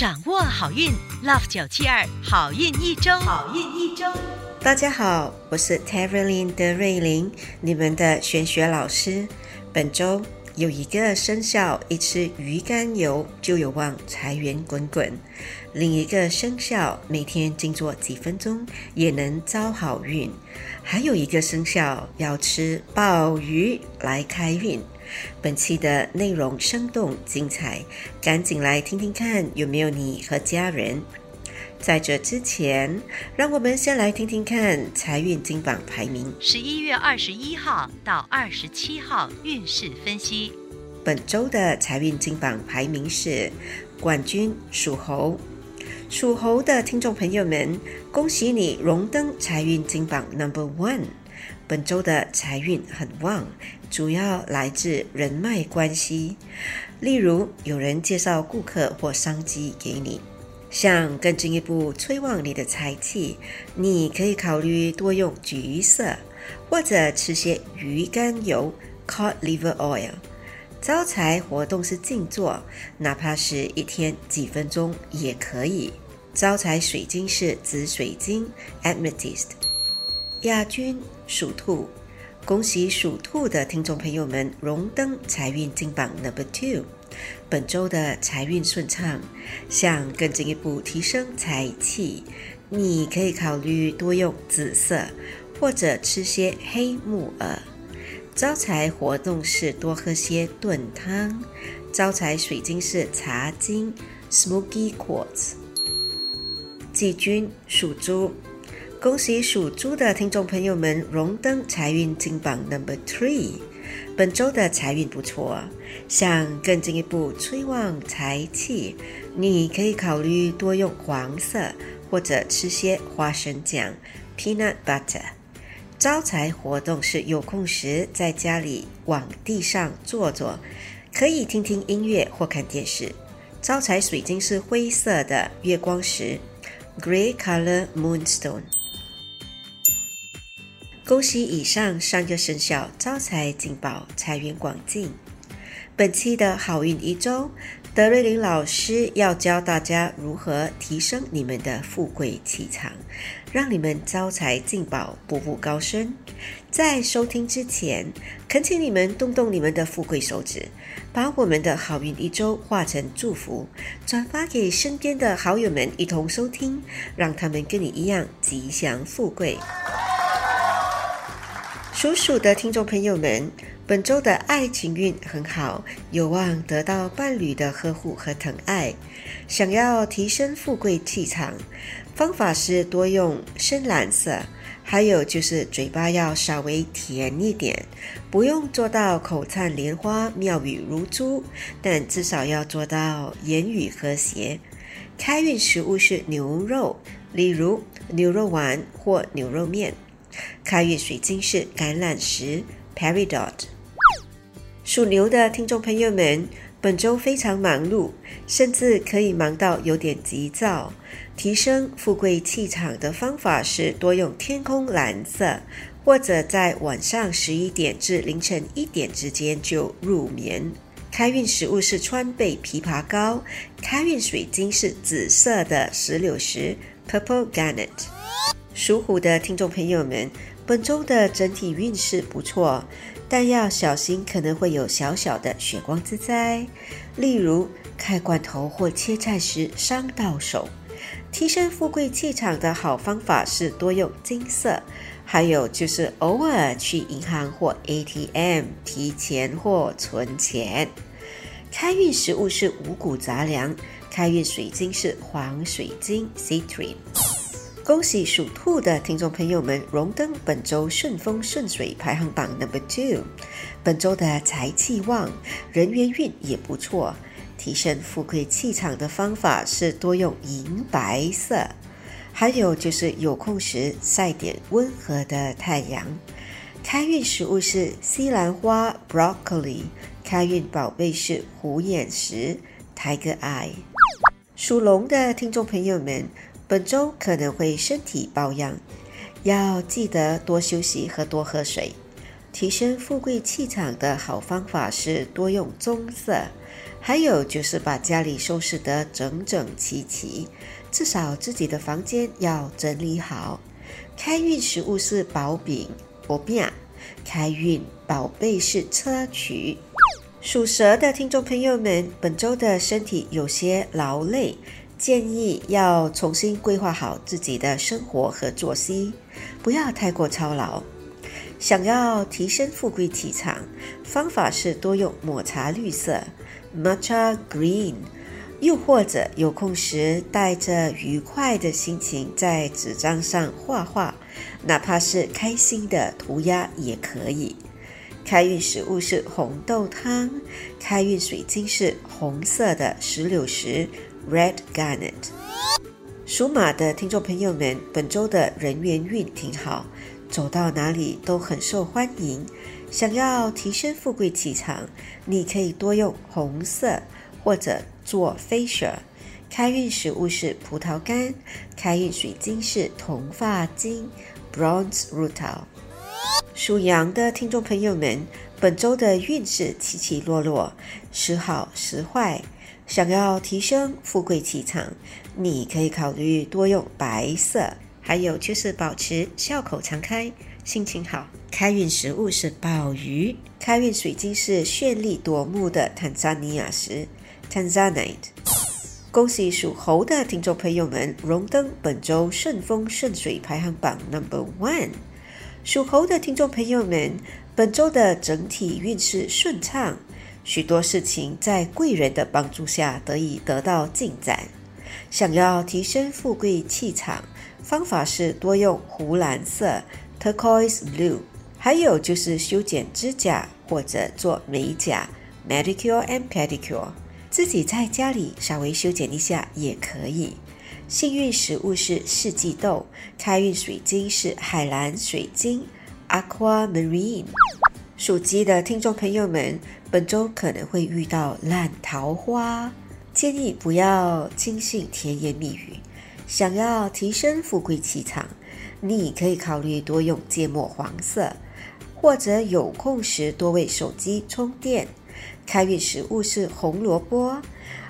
掌握好运，Love 九七二好运一周，好运一周。大家好，我是 t e r y l i n 德瑞琳，你们的玄学老师。本周有一个生肖一吃鱼肝油就有望财源滚滚，另一个生肖每天静坐几分钟也能招好运，还有一个生肖要吃鲍鱼来开运。本期的内容生动精彩，赶紧来听听看有没有你和家人。在这之前，让我们先来听听看财运金榜排名。十一月二十一号到二十七号运势分析。本周的财运金榜排名是冠军属猴，属猴的听众朋友们，恭喜你荣登财运金榜 Number One。本周的财运很旺，主要来自人脉关系，例如有人介绍顾客或商机给你。想更进一步催旺你的财气，你可以考虑多用橘色，或者吃些鱼肝油 （cod liver oil）。招财活动是静坐，哪怕是一天几分钟也可以。招财水晶是紫水晶 （amethyst）。亚军属兔，恭喜属兔的听众朋友们荣登财运金榜 Number Two。本周的财运顺畅，想更进一步提升财气，你可以考虑多用紫色，或者吃些黑木耳。招财活动是多喝些炖汤。招财水晶是茶晶 （Smoky Quartz）。季军属猪，恭喜属猪的听众朋友们荣登财运金榜 Number Three。本周的财运不错，想更进一步催旺财气，你可以考虑多用黄色，或者吃些花生酱 （peanut butter）。招财活动是有空时在家里往地上坐坐，可以听听音乐或看电视。招财水晶是灰色的月光石 （grey color moonstone）。恭喜以上三个生肖招财进宝，财源广进。本期的好运一周，德瑞琳老师要教大家如何提升你们的富贵气场，让你们招财进宝，步步高升。在收听之前，恳请你们动动你们的富贵手指，把我们的好运一周化成祝福，转发给身边的好友们一同收听，让他们跟你一样吉祥富贵。属鼠的听众朋友们，本周的爱情运很好，有望得到伴侣的呵护和疼爱。想要提升富贵气场，方法是多用深蓝色，还有就是嘴巴要稍微甜一点，不用做到口灿莲花、妙语如珠，但至少要做到言语和谐。开运食物是牛肉，例如牛肉丸或牛肉面。开运水晶是橄榄石 （Peridot）。属牛的听众朋友们，本周非常忙碌，甚至可以忙到有点急躁。提升富贵气场的方法是多用天空蓝色，或者在晚上十一点至凌晨一点之间就入眠。开运食物是川贝枇杷膏。开运水晶是紫色的石榴石 （Purple Garnet）。属虎的听众朋友们，本周的整体运势不错，但要小心可能会有小小的血光之灾，例如开罐头或切菜时伤到手。提升富贵气场的好方法是多用金色，还有就是偶尔去银行或 ATM 提钱或存钱。开运食物是五谷杂粮，开运水晶是黄水晶 Citrine。恭喜属兔的听众朋友们荣登本周顺风顺水排行榜 number two。本周的财气旺，人缘运也不错。提升富贵气场的方法是多用银白色，还有就是有空时晒点温和的太阳。开运食物是西兰花 broccoli，开运宝贝是虎眼石 tiger eye。属龙的听众朋友们。本周可能会身体抱恙，要记得多休息和多喝水。提升富贵气场的好方法是多用棕色，还有就是把家里收拾得整整齐齐，至少自己的房间要整理好。开运食物是薄饼、薄饼。开运宝贝是砗磲。属蛇的听众朋友们，本周的身体有些劳累，建议要重新规划好自己的生活和作息，不要太过操劳。想要提升富贵气场，方法是多用抹茶绿色 （Matcha Green），又或者有空时带着愉快的心情在纸张上画画，哪怕是开心的涂鸦也可以。开运食物是红豆汤，开运水晶是红色的石榴石 （Red Garnet）。属马的听众朋友们，本周的人缘运挺好。走到哪里都很受欢迎。想要提升富贵气场，你可以多用红色或者做 facial。开运食物是葡萄干，开运水晶是铜发晶 （bronze rutil）。属羊的听众朋友们，本周的运势起起落落，时好时坏。想要提升富贵气场，你可以考虑多用白色。还有就是保持笑口常开，心情好。开运食物是鲍鱼，开运水晶是绚丽夺目的坦桑尼亚石 （Tanzanite）。恭喜属猴的听众朋友们荣登本周顺风顺水排行榜 Number One。属猴的听众朋友们，本周的整体运势顺畅，许多事情在贵人的帮助下得以得到进展。想要提升富贵气场。方法是多用湖蓝色 （turquoise blue），还有就是修剪指甲或者做美甲 （manicure and pedicure）。自己在家里稍微修剪一下也可以。幸运食物是四季豆，开运水晶是海蓝水晶 （aquamarine）。属鸡的听众朋友们，本周可能会遇到烂桃花，建议不要轻信甜言蜜语。想要提升富贵气场，你可以考虑多用芥末黄色，或者有空时多为手机充电。开运食物是红萝卜，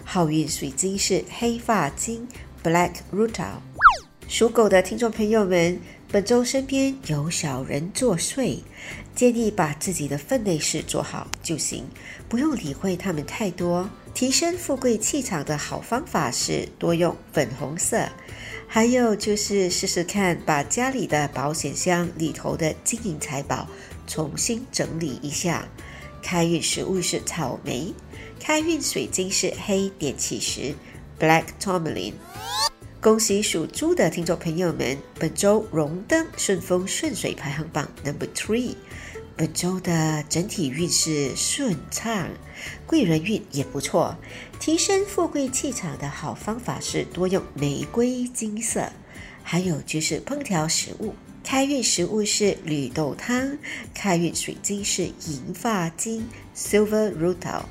好运水晶是黑发晶 （Black Rutil）。属狗的听众朋友们，本周身边有小人作祟，建议把自己的分内事做好就行，不用理会他们太多。提升富贵气场的好方法是多用粉红色，还有就是试试看把家里的保险箱里头的金银财宝重新整理一下。开运食物是草莓，开运水晶是黑点起石 （Black Tourmaline）。恭喜属猪的听众朋友们，本周荣登顺风顺水排行榜 Number Three。本周的整体运势顺畅，贵人运也不错。提升富贵气场的好方法是多用玫瑰金色，还有就是烹调食物。开运食物是绿豆汤，开运水晶是银发晶 （Silver Rutil）。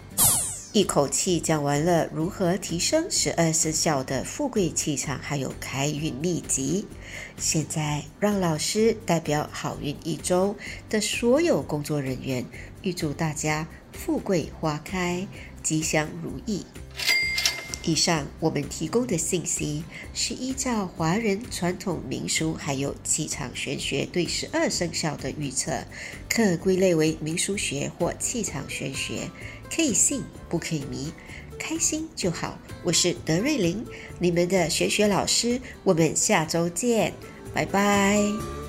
一口气讲完了如何提升十二生肖的富贵气场，还有开运秘籍。现在让老师代表好运一周的所有工作人员，预祝大家富贵花开，吉祥如意。以上我们提供的信息是依照华人传统民俗还有气场玄学对十二生肖的预测，可归类为民俗学或气场玄学，可以信不可以迷，开心就好。我是德瑞琳，你们的玄学老师，我们下周见，拜拜。